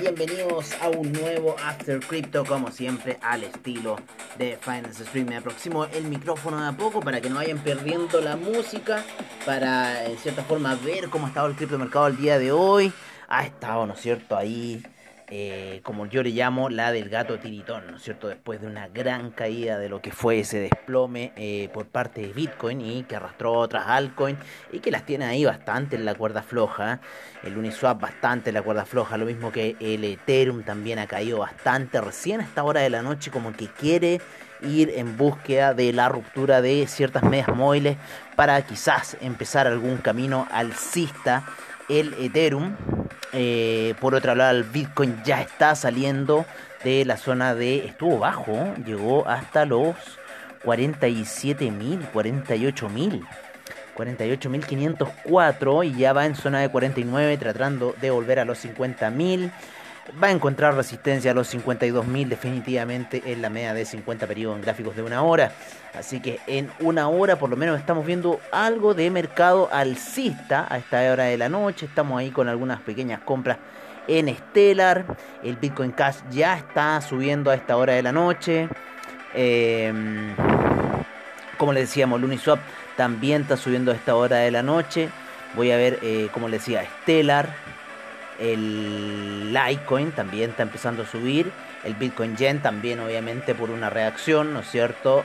bienvenidos a un nuevo After Crypto, como siempre, al estilo de Finance Stream. Me aproximo el micrófono de a poco para que no vayan perdiendo la música, para en cierta forma ver cómo ha estado el criptomercado el día de hoy. Ha estado, ¿no es cierto?, ahí eh, como yo le llamo, la del gato tiritón, ¿no es cierto? Después de una gran caída de lo que fue ese desplome eh, por parte de Bitcoin y que arrastró otras altcoins y que las tiene ahí bastante en la cuerda floja. El Uniswap bastante en la cuerda floja, lo mismo que el Ethereum también ha caído bastante. Recién a esta hora de la noche como que quiere ir en búsqueda de la ruptura de ciertas medias móviles para quizás empezar algún camino alcista el Ethereum. Eh, por otro lado, el Bitcoin ya está saliendo de la zona de... Estuvo bajo, llegó hasta los 47.000, 48.000. 48.504 y ya va en zona de 49 tratando de volver a los 50.000 va a encontrar resistencia a los 52.000 definitivamente en la media de 50 periodos en gráficos de una hora. Así que en una hora por lo menos estamos viendo algo de mercado alcista a esta hora de la noche. Estamos ahí con algunas pequeñas compras en Stellar. El Bitcoin Cash ya está subiendo a esta hora de la noche. Em, como les decíamos, Uniswap también está subiendo a esta hora de la noche. Voy a ver, eh, como les decía, Stellar el Litecoin también está empezando a subir. El Bitcoin Yen también, obviamente, por una reacción, ¿no es cierto?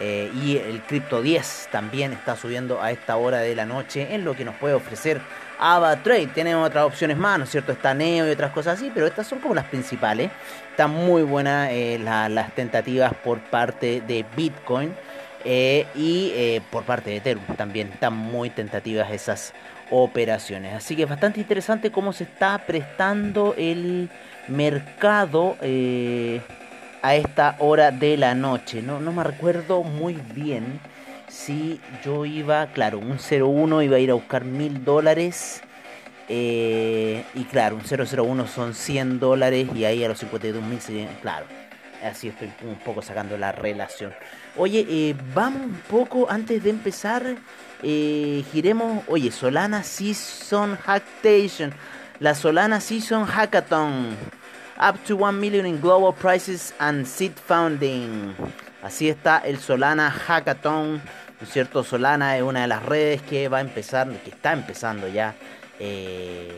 Eh, y el Crypto 10 también está subiendo a esta hora de la noche en lo que nos puede ofrecer AvaTrade. Tenemos otras opciones más, ¿no es cierto? Está Neo y otras cosas así, pero estas son como las principales. Están muy buenas eh, las tentativas por parte de Bitcoin eh, y por parte de Ethereum también. Están muy tentativas esas operaciones. Así que es bastante interesante cómo se está prestando el mercado eh, a esta hora de la noche. No, no me recuerdo muy bien si yo iba, claro, un 01 iba a ir a buscar mil dólares. Eh, y claro, un 001 son 100 dólares y ahí a los 52 mil claro, así estoy un poco sacando la relación. Oye, eh, vamos un poco antes de empezar eh, giremos, oye, Solana Season Hacktation, la Solana Season Hackathon, up to 1 million in global prices and seed funding. Así está el Solana Hackathon, ¿no es cierto? Solana es una de las redes que va a empezar, que está empezando ya eh,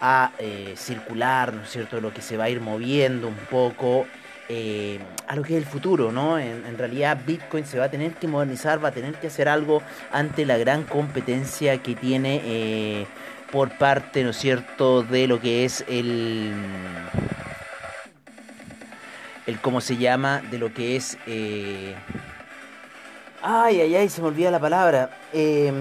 a circular, ¿no es cierto? Lo que se va a ir moviendo un poco eh, a lo que es el futuro, ¿no? En, realidad Bitcoin se va a tener que modernizar, va a tener que hacer algo ante la gran competencia que tiene eh, por parte, ¿no es cierto?, de lo que es el... el ¿Cómo se llama? De lo que es... Eh, ay, ay, ay, se me olvida la palabra. Eh,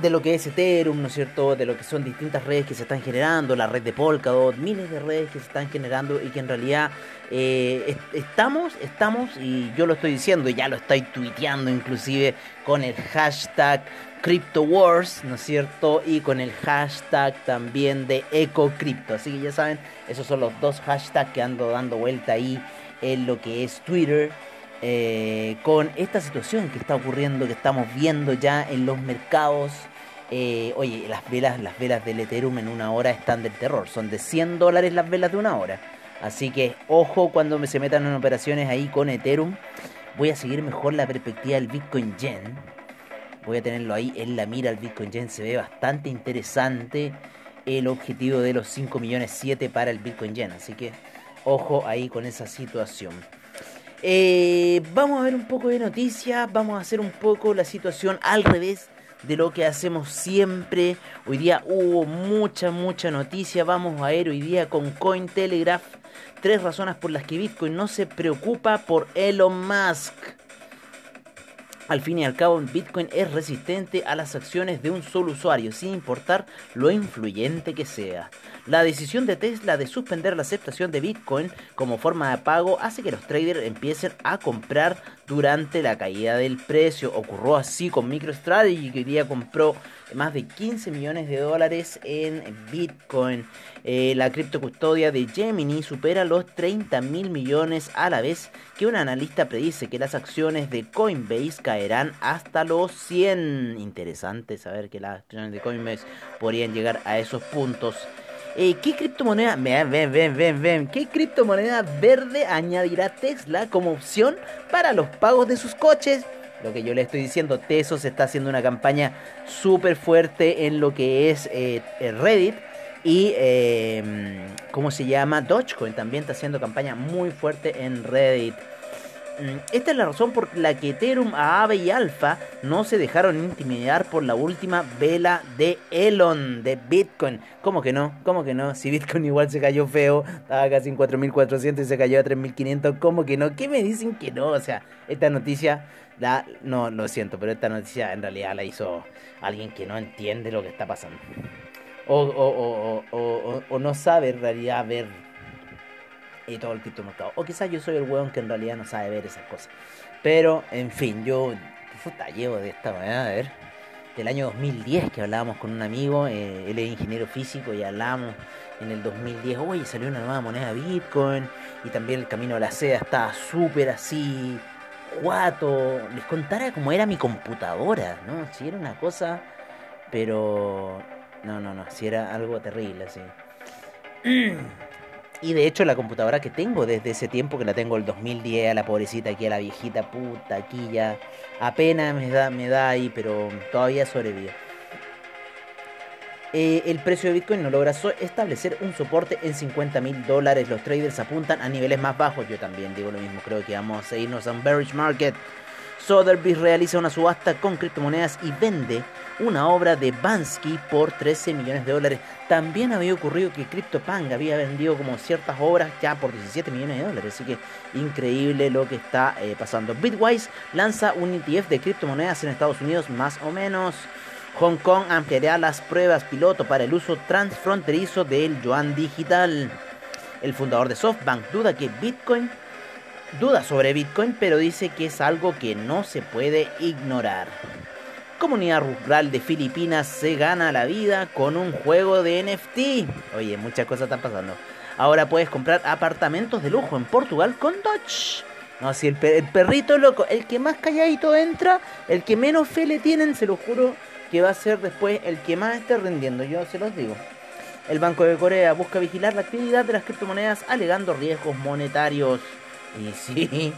de lo que es Ethereum, ¿no es cierto? De lo que son distintas redes que se están generando, la red de Polkadot, miles de redes que se están generando y que en realidad eh, estamos, estamos, y yo lo estoy diciendo, ya lo estoy tuiteando inclusive con el hashtag CryptoWars, ¿no es cierto? Y con el hashtag también de EcoCrypto. Así que ya saben, esos son los dos hashtags que ando dando vuelta ahí en lo que es Twitter. Eh, con esta situación que está ocurriendo, que estamos viendo ya en los mercados. Eh, oye, las velas, las velas del Ethereum en una hora están del terror. Son de 100 dólares las velas de una hora. Así que ojo cuando me se metan en operaciones ahí con Ethereum. Voy a seguir mejor la perspectiva del Bitcoin Yen. Voy a tenerlo ahí en la mira. El Bitcoin Yen se ve bastante interesante. El objetivo de los 5 millones 7 para el Bitcoin Yen. Así que ojo ahí con esa situación. Eh, vamos a ver un poco de noticias, vamos a hacer un poco la situación al revés de lo que hacemos siempre. Hoy día hubo mucha, mucha noticia. Vamos a ver hoy día con Cointelegraph tres razones por las que Bitcoin no se preocupa por Elon Musk. Al fin y al cabo, Bitcoin es resistente a las acciones de un solo usuario, sin importar lo influyente que sea. La decisión de Tesla de suspender la aceptación de Bitcoin como forma de pago hace que los traders empiecen a comprar durante la caída del precio. Ocurrió así con MicroStrategy, que hoy día compró más de 15 millones de dólares en Bitcoin. Eh, la criptocustodia de Gemini supera los 30 mil millones a la vez que un analista predice que las acciones de Coinbase caerán hasta los 100. Interesante saber que las acciones de Coinbase podrían llegar a esos puntos. Eh, ¿Qué criptomoneda? Ven, ven, ven, ven. ¿Qué criptomoneda verde añadirá Tesla como opción para los pagos de sus coches? Lo que yo le estoy diciendo, Tesos está haciendo una campaña súper fuerte en lo que es eh, Reddit. Y, em, ¿cómo se llama? Dogecoin también está haciendo campaña muy fuerte en Reddit. Esta es la razón por la que Ethereum, Aave y Alpha no se dejaron intimidar por la última vela de Elon, de Bitcoin. ¿Cómo que no? ¿Cómo que no? Si Bitcoin igual se cayó feo, estaba casi en 4.400 y se cayó a 3.500, ¿cómo que no? ¿Qué me dicen que no? O sea, esta noticia, la, no, lo siento, pero esta noticia en realidad la hizo alguien que no entiende lo que está pasando. O, o, o, o no sabe en realidad ver y todo el criptomercado. O quizás yo soy el weón que en realidad no sabe ver esas cosas. Pero, en fin, yo puta, llevo de esta manera, a ver, del año 2010 que hablábamos con un amigo, eh, él es ingeniero físico y hablamos en el 2010, oye, salió una nueva moneda Bitcoin y también el camino de la seda estaba súper así, guato. Les contara cómo era mi computadora, ¿no? Si era una cosa, pero... No, no, no, si era algo terrible, así. Y de hecho la computadora que tengo desde ese tiempo, que la tengo el 2010, a la pobrecita aquí, a la viejita puta, aquí ya apenas me da, me da ahí, pero todavía sobrevive. Eh, el precio de Bitcoin no logra establecer un soporte en 50 mil dólares. Los traders apuntan a niveles más bajos. Yo también digo lo mismo. Creo que vamos a irnos a un bearish market. Sotheby's realiza una subasta con criptomonedas y vende una obra de Bansky por 13 millones de dólares. También había ocurrido que CryptoPunk había vendido como ciertas obras ya por 17 millones de dólares. Así que increíble lo que está eh, pasando. Bitwise lanza un ETF de criptomonedas en Estados Unidos más o menos. Hong Kong ampliará las pruebas piloto para el uso transfronterizo del yuan digital. El fundador de SoftBank duda que Bitcoin duda sobre Bitcoin, pero dice que es algo que no se puede ignorar. Comunidad rural de Filipinas se gana la vida con un juego de NFT. Oye, muchas cosas están pasando. Ahora puedes comprar apartamentos de lujo en Portugal con Dodge. No, si el, el, perrito loco, el que más calladito entra, el que menos fe le tienen, se lo juro que va a ser después el que más esté rendiendo, yo se los digo. El Banco de Corea busca vigilar la actividad de las criptomonedas alegando riesgos monetarios. Y sí.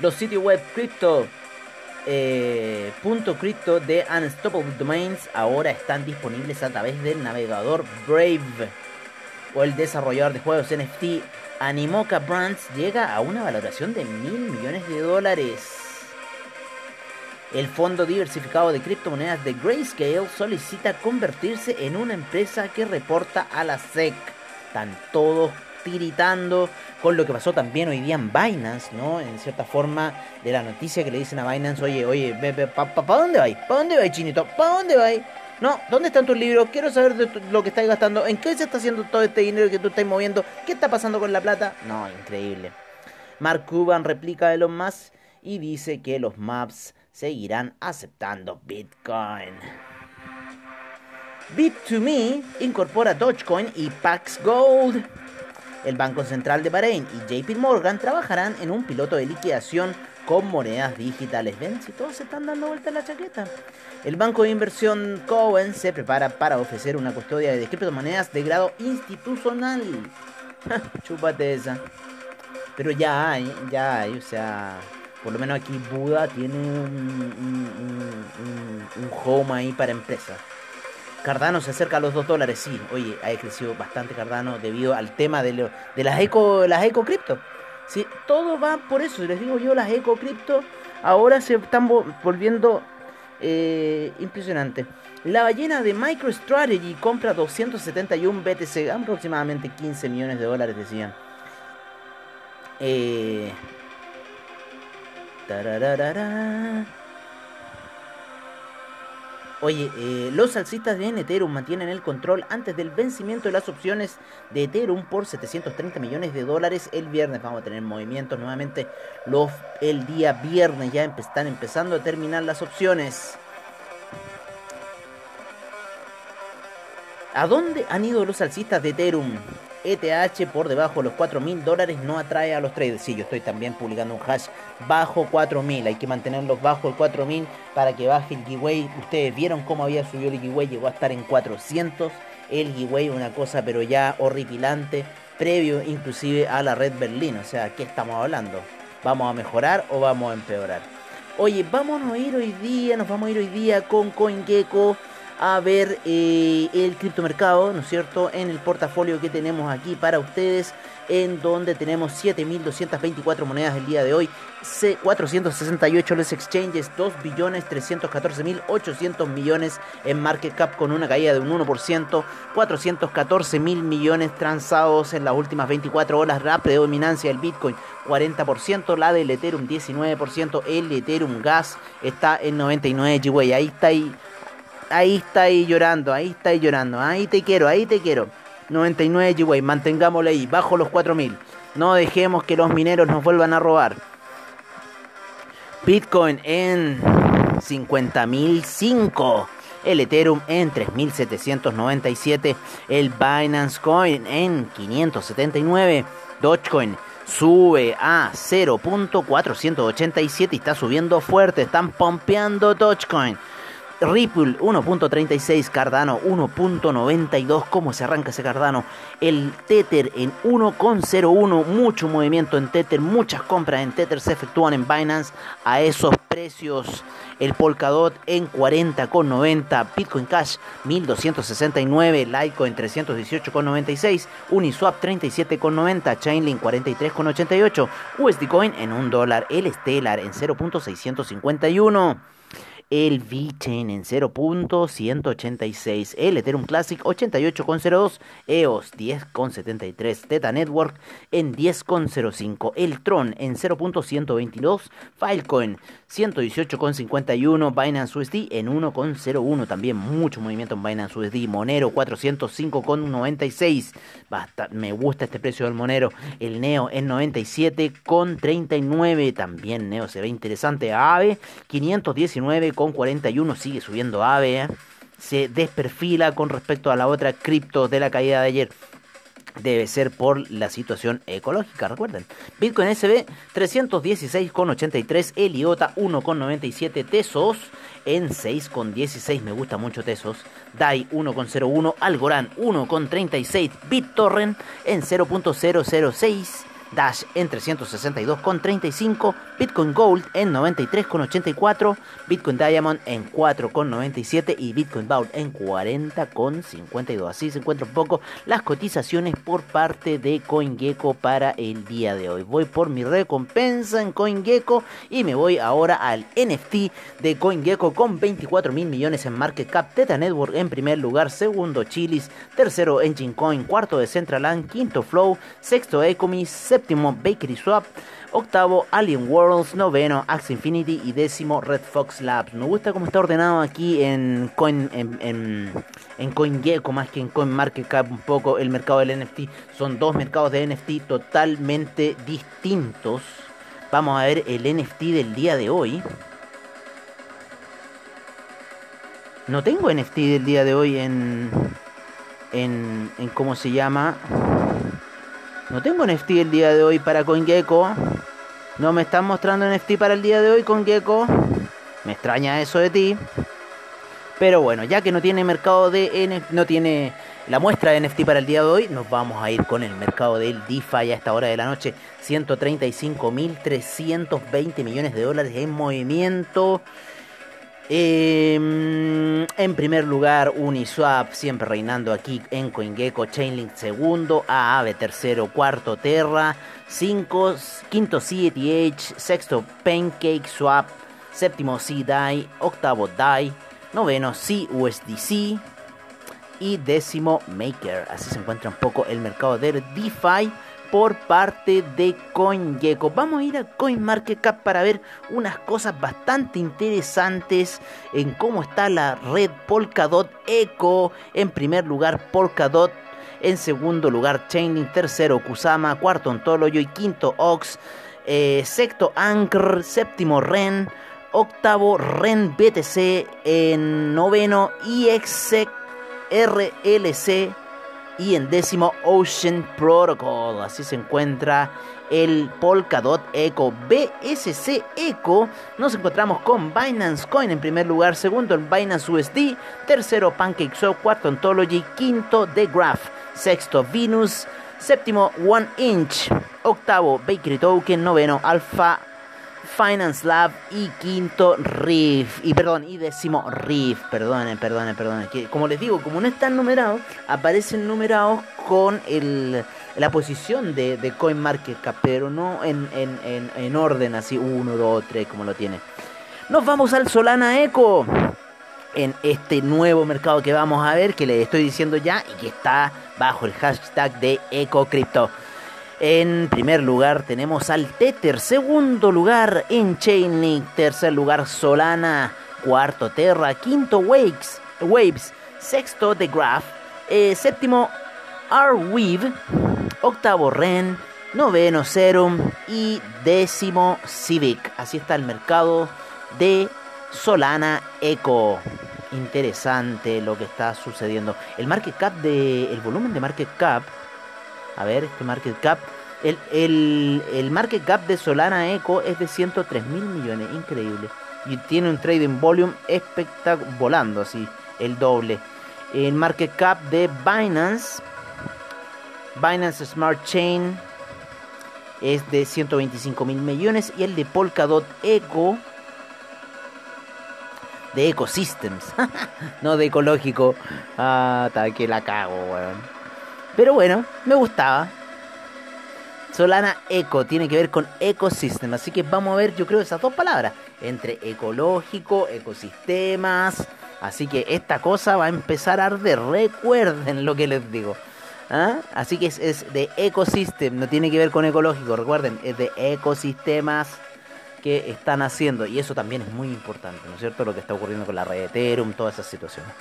Los sitios web cripto eh, punto cripto de Unstoppable Domains ahora están disponibles a través del navegador Brave. O el desarrollador de juegos NFT Animoca Brands llega a una valoración de mil millones de dólares. El fondo diversificado de criptomonedas de Grayscale solicita convertirse en una empresa que reporta a la SEC. Están todos tiritando con lo que pasó también hoy día en Binance, ¿no? En cierta forma, de la noticia que le dicen a Binance, oye, oye, ¿para pa, dónde vais? ¿Para dónde vais, chinito? ¿Para dónde vais? No, ¿dónde están tus libros? Quiero saber de lo que estáis gastando. ¿En qué se está haciendo todo este dinero que tú estás moviendo? ¿Qué está pasando con la plata? No, increíble. Mark Cuban replica de los más y dice que los maps seguirán aceptando Bitcoin. Bit2Me incorpora Dogecoin y Pax Gold. El Banco Central de Bahrein y JP Morgan trabajarán en un piloto de liquidación con monedas digitales. Ven si todos se están dando vuelta la chaqueta. El banco de inversión Cowen se prepara para ofrecer una custodia de criptomonedas de grado institucional. Chúpate esa. Pero ya hay, ya hay, o sea, por lo menos aquí Buda tiene un, un, home ahí para empresas. Cardano se acerca a los 2 dólares, sí. Oye, ha crecido bastante Cardano debido al tema de, de las eco las eco cripto. Sí, todo va por eso. Les digo yo, las eco cripto ahora se están volviendo eh, impresionantes. La ballena de MicroStrategy compra 271 BTC, aproximadamente 15 millones de dólares, decían. Eh, Oye, eh, los alcistas de Ethereum mantienen el control antes del vencimiento de las opciones de Ethereum por 730 millones de dólares el viernes. Vamos a tener movimientos nuevamente los, el día viernes. Ya están empezando a terminar las opciones. ¿A dónde han ido los alcistas de Ethereum? ETH por debajo de los 4 mil dólares no atrae a los traders. Sí, yo estoy también publicando un hash bajo 4 mil. Hay que mantenerlos bajo el 4 mil para que baje el giveaway. Ustedes vieron cómo había subido el giveaway. Llegó a estar en 400. El giveaway, una cosa pero ya horripilante. Previo inclusive a la red Berlín. O sea, ¿qué estamos hablando? ¿Vamos a mejorar o vamos a empeorar? Oye, vamos a ir hoy día, nos vamos a ir hoy día con CoinGecko a ver eh, el criptomercado, ¿no es cierto?, en el portafolio que tenemos aquí para ustedes, en donde tenemos 7.224 monedas el día de hoy, 468 los exchanges, 2 billones 314.800 millones en market cap con una caída de un 1%, 414 mil millones transados en las últimas 24 horas, la predominancia del Bitcoin 40%, la del Ethereum 19%, el Ethereum Gas está en 99 GWay, ahí está ahí Ahí está ahí llorando, ahí está ahí llorando. Ahí te quiero, ahí te quiero. 99 GWay, mantengámoslo ahí, bajo los 4000. No dejemos que los mineros nos vuelvan a robar. Bitcoin en 50.005. El Ethereum en 3.797. El Binance Coin en 579. Dogecoin sube a 0.487 y está subiendo fuerte. Están pompeando Dogecoin. Ripple 1.36, Cardano 1.92. ¿Cómo se arranca ese Cardano? El Tether en 1.01. Mucho movimiento en Tether, muchas compras en Tether se efectúan en Binance a esos precios. El Polkadot en 40.90. Bitcoin Cash 1269. Litecoin 318.96. Uniswap 37.90. Chainlink 43.88. USD Coin en 1 dólar. El Stellar en 0.651 el VeChain en 0.186, el Ethereum Classic 88.02, EOS 10.73, Teta Network en 10.05, el Tron en 0.122, Filecoin 118.51, Binance USD en 1.01, también mucho movimiento en Binance USD, Monero 405.96, basta, me gusta este precio del Monero, el Neo en 97.39, también Neo se ve interesante, AVE 519 con 41 sigue subiendo AVE. ¿eh? Se desperfila con respecto a la otra cripto de la caída de ayer. Debe ser por la situación ecológica, recuerden. Bitcoin SB 316,83, Eliota 1,97, Tesos en 6,16, me gusta mucho Tesos. DAI 1,01, Algorand 1,36, BitTorrent en 0.006. Dash en 362,35, Bitcoin Gold en 93,84, Bitcoin Diamond en 4,97 y Bitcoin Vault en 40,52. Así se encuentran un poco las cotizaciones por parte de CoinGecko para el día de hoy. Voy por mi recompensa en CoinGecko y me voy ahora al NFT de CoinGecko con 24 mil millones en market cap. Teta Network en primer lugar, segundo Chilis, tercero Engine Coin, cuarto de Decentraland, quinto Flow, sexto Ecomis, séptimo Bakery Swap, octavo Alien Worlds, noveno Axie Infinity y décimo Red Fox Labs. Me gusta cómo está ordenado aquí en Coin en, en, CoinGecko más que en CoinMarketCap un poco el mercado del NFT. Son dos mercados de NFT totalmente distintos. Vamos a ver el NFT del día de hoy. No tengo NFT del día de hoy en en, en cómo se llama no tengo NFT el día de hoy para CoinGecko. No me están mostrando NFT para el día de hoy, CoinGecko. Me extraña eso de ti. Pero bueno, ya que no tiene mercado de NFT, no tiene la muestra de NFT para el día de hoy, nos vamos a ir con el mercado del DeFi a esta hora de la noche. 135.320 millones de dólares en movimiento. Em, en primer lugar, Uniswap, siempre reinando aquí en CoinGecko, Chainlink segundo, Aave tercero, cuarto Terra, cinco, quinto CETH, sexto Pancake Swap, séptimo CDAI, octavo DAI, noveno CUSDC, y décimo Maker. Así se encuentra un poco el mercado del DeFi por parte de CoinGecko. Vamos a ir a CoinMarketCap para ver unas cosas bastante interesantes en cómo está la red Polkadot Eco. En primer lugar, Polkadot. En segundo lugar, Chainlink. Tercero, Kusama. Cuarto, Ontology. Y quinto, Ox. Eh, sexto, Anchor. Séptimo, Ren. Octavo, Ren BTC. En noveno, IXRLC y en décimo Ocean Protocol. Así se encuentra el Polkadot Eco BSC Eco. Nos encontramos con Binance Coin en primer lugar, segundo el Binance USD, tercero PancakeSwap, cuarto Ontology, quinto The Graph, sexto Venus, séptimo One Inch, octavo Bakery Token, noveno Alpha Finance Lab y quinto Riff. Y perdón, y décimo Riff. Perdonen, perdonen, perdonen. Que, como les digo, como no están numerados, aparecen numerados con el, la posición de, de CoinMarketCap, pero no en, en, en, orden así, 1, 2, 3, como lo tiene. Nos vamos al Solana Eco. En este nuevo mercado que vamos a ver, que les estoy diciendo ya, y que está bajo el hashtag de EcoCrypto. En primer lugar tenemos al Tether, segundo lugar en Chainlink, tercer lugar Solana, cuarto Terra, quinto Waves, sexto The Graph, eh, séptimo Arweave, octavo Ren, noveno Serum. Y décimo Civic. Así está el mercado de Solana Eco. Interesante lo que está sucediendo. El market cap de. El volumen de market cap a ver, este market cap. El, el, market cap de Solana Eco es de 103 mil millones, increíble. Y tiene un trading volume espectacular, volando así, el doble. El market cap de Binance, Binance Smart Chain, es de 125 mil millones. Y el de Polkadot Eco, de Ecosystems, no de ecológico. Ah, que la cago, weón. Pero bueno, me gustaba. Solana Eco tiene que ver con ecosystem, así que vamos a ver, yo creo, esas dos palabras, entre ecológico, ecosistemas, así que esta cosa va a empezar a arder, recuerden lo que les digo. ¿Ah? Así que es, es, de ecosystem, no tiene que ver con ecológico, recuerden, es de ecosistemas que están haciendo, y eso también es muy importante, ¿no es cierto? Lo que está ocurriendo con la red Ethereum, todas esas situaciones.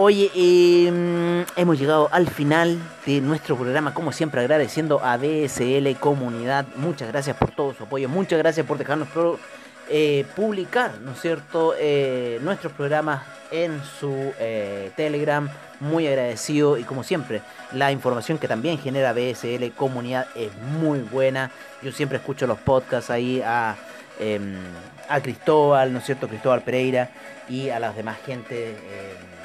Oye, em, hemos llegado al final de nuestro programa, como siempre agradeciendo a DSL Comunidad. Muchas gracias por todo su apoyo, muchas gracias por dejarnos eh, publicar, ¿no es cierto?, eh, nuestros programas en su eh, Telegram. Muy agradecido y como siempre, la información que también genera BSL Comunidad es muy buena. Yo siempre escucho los podcasts ahí a, em, a Cristóbal, ¿no es cierto?, Cristóbal Pereira y a las demás gente em,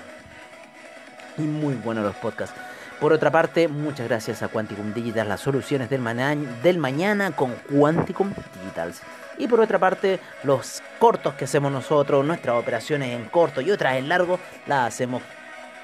y muy buenos los podcasts. Por otra parte, muchas gracias a Quanticum Digital, las soluciones del, del mañana con Quanticum Digitals. Y por otra parte, los cortos que hacemos nosotros, nuestras operaciones en corto y otras en largo, las hacemos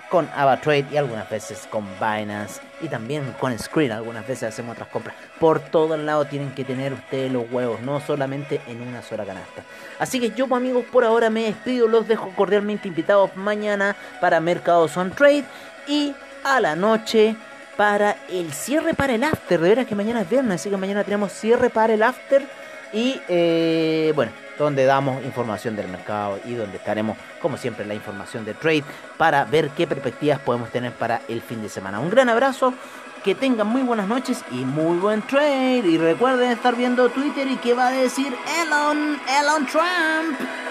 con AvaTrade y algunas veces con Binance y también con Screen. Algunas veces hacemos otras compras. Por todos lados tienen que tener ustedes los huevos, no solamente en una sola canasta. Así que yo, pues, amigos, por ahora me despido. Los dejo cordialmente invitados mañana para Mercados on Trade y a la noche para el cierre para el after. De veras que mañana es viernes, así que mañana tenemos cierre para el after. Y eh, bueno donde damos información del mercado y donde estaremos, como siempre, la información de trade para ver qué perspectivas podemos tener para el fin de semana. Un gran abrazo, que tengan muy buenas noches y muy buen trade. Y recuerden estar viendo Twitter y qué va a decir Elon, Elon Trump.